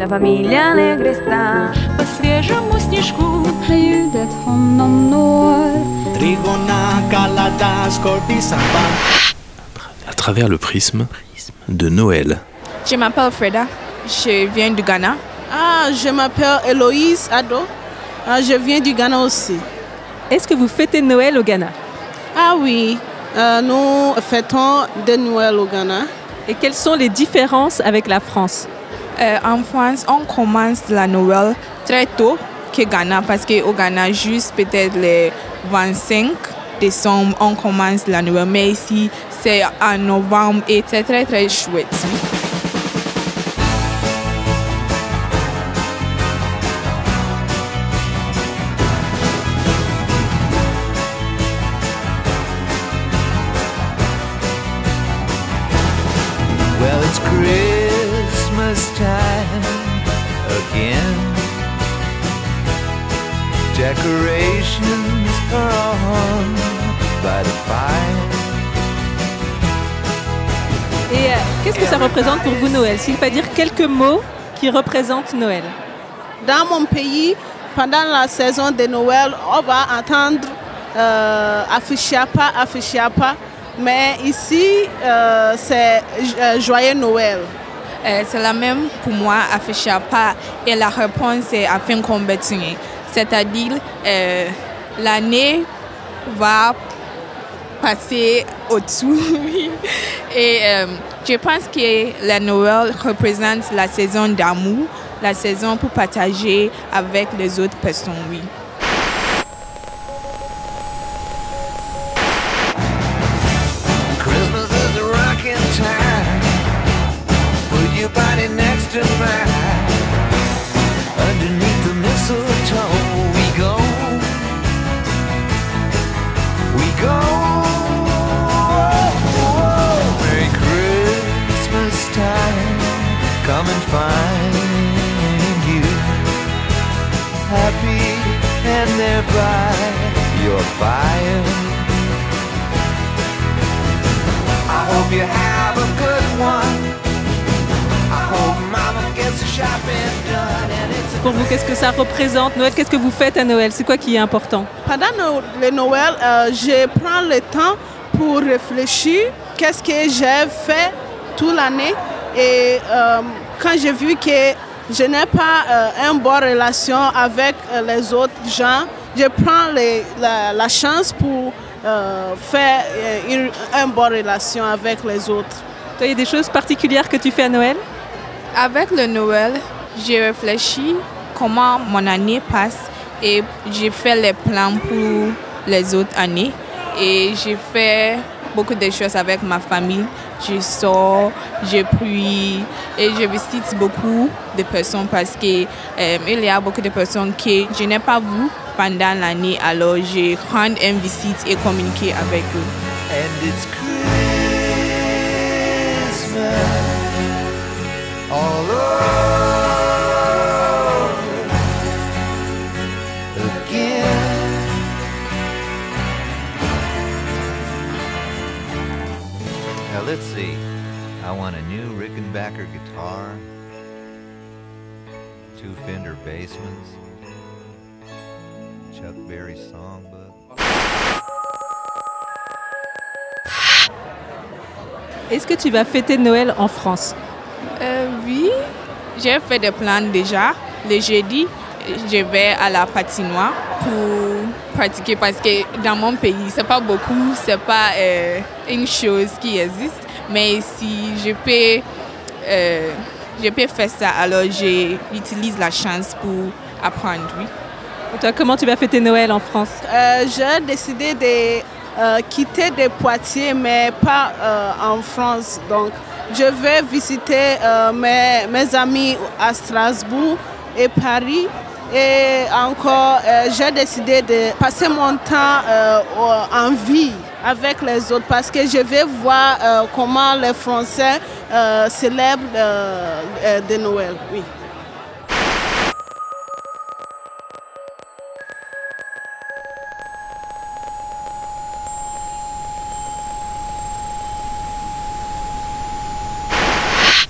La familia alegre está. По свежему снежку ljudet honom når. Trigona Kaladas Kortisamba. à travers le prisme de Noël. Je m'appelle Freda, je viens du Ghana. Ah, je m'appelle Héloïse Ado. Ah, je viens du Ghana aussi. Est-ce que vous fêtez Noël au Ghana Ah oui, euh, nous fêtons de Noël au Ghana. Et quelles sont les différences avec la France Euh, en France, on commence la Noël très tôt que Ghana parce qu'au Ghana, juste peut-être le 25 décembre, on commence la Noël. Mais ici, c'est en novembre et c'est très très chouette. Decorations are on by the fire. Et euh, qu'est-ce que ça représente pour vous Noël? S'il fallait dire quelques mots qui représentent Noël. Dans mon pays, pendant la saison de Noël, on va entendre euh, Afishiapa, Afishiapa. Mais ici, euh, c'est euh, Joyeux Noël. Euh, c'est la même pour moi, afficher pas. Et la réponse est afin qu'on continue. C'est-à-dire, euh, l'année va passer au-dessous. Et euh, je pense que la Noël représente la saison d'amour, la saison pour partager avec les autres personnes, oui. Happy and thereby your fire. I hope you have a good one. I hope mama gets the shopping done and it's a Pour vous, qu'est-ce que ça représente? Noël Qu'est-ce que vous faites à Noël? C'est quoi qui est important? Pendant no- le Noël, euh, je prends le temps pour réfléchir qu'est-ce que j'ai fait toute l'année. Et euh, quand j'ai vu que je n'ai pas euh, une bonne relation avec euh, les autres gens, je prends les- la, la chance pour euh, faire euh, une, une bonne relation avec les autres. Toi, il y a des choses particulières que tu fais à Noël? Avec le Noël, j'ai réfléchi comment mon année passe et j'ai fait les plans pour les autres années. Et j'ai fait beaucoup de choses avec ma famille. Je sors, je prie et je visite beaucoup de personnes parce qu'il y a beaucoup de personnes que je n'ai pas vues pendant l'année. Alors, je rends une visite et communiquer avec eux. Now let's see. I want a new Rickenbacker guitar, two Fender Bassmans, Chuck Berry songbook. Est-ce que tu vas fêter Noël en France? Euh, oui, j'ai fait des plans déjà. Le jeudi, je vais à la patinoire pour pratiquer parce que dans mon pays, c'est pas beaucoup, c'est pas euh, une chose qui existe. Mais si je peux, euh, je peux faire ça, alors j'utilise la chance pour apprendre, oui. Et Toi, comment tu vas fêter Noël en France? Euh, j'ai décidé de euh, quitter de Poitiers, mais pas euh, en France. Donc, je vais visiter euh, mes, mes amis à Strasbourg et Paris. Et encore, euh, j'ai décidé de passer mon temps euh, en vie avec les autres parce que je vais voir euh, comment les Français célèbrent de Noël. Oui.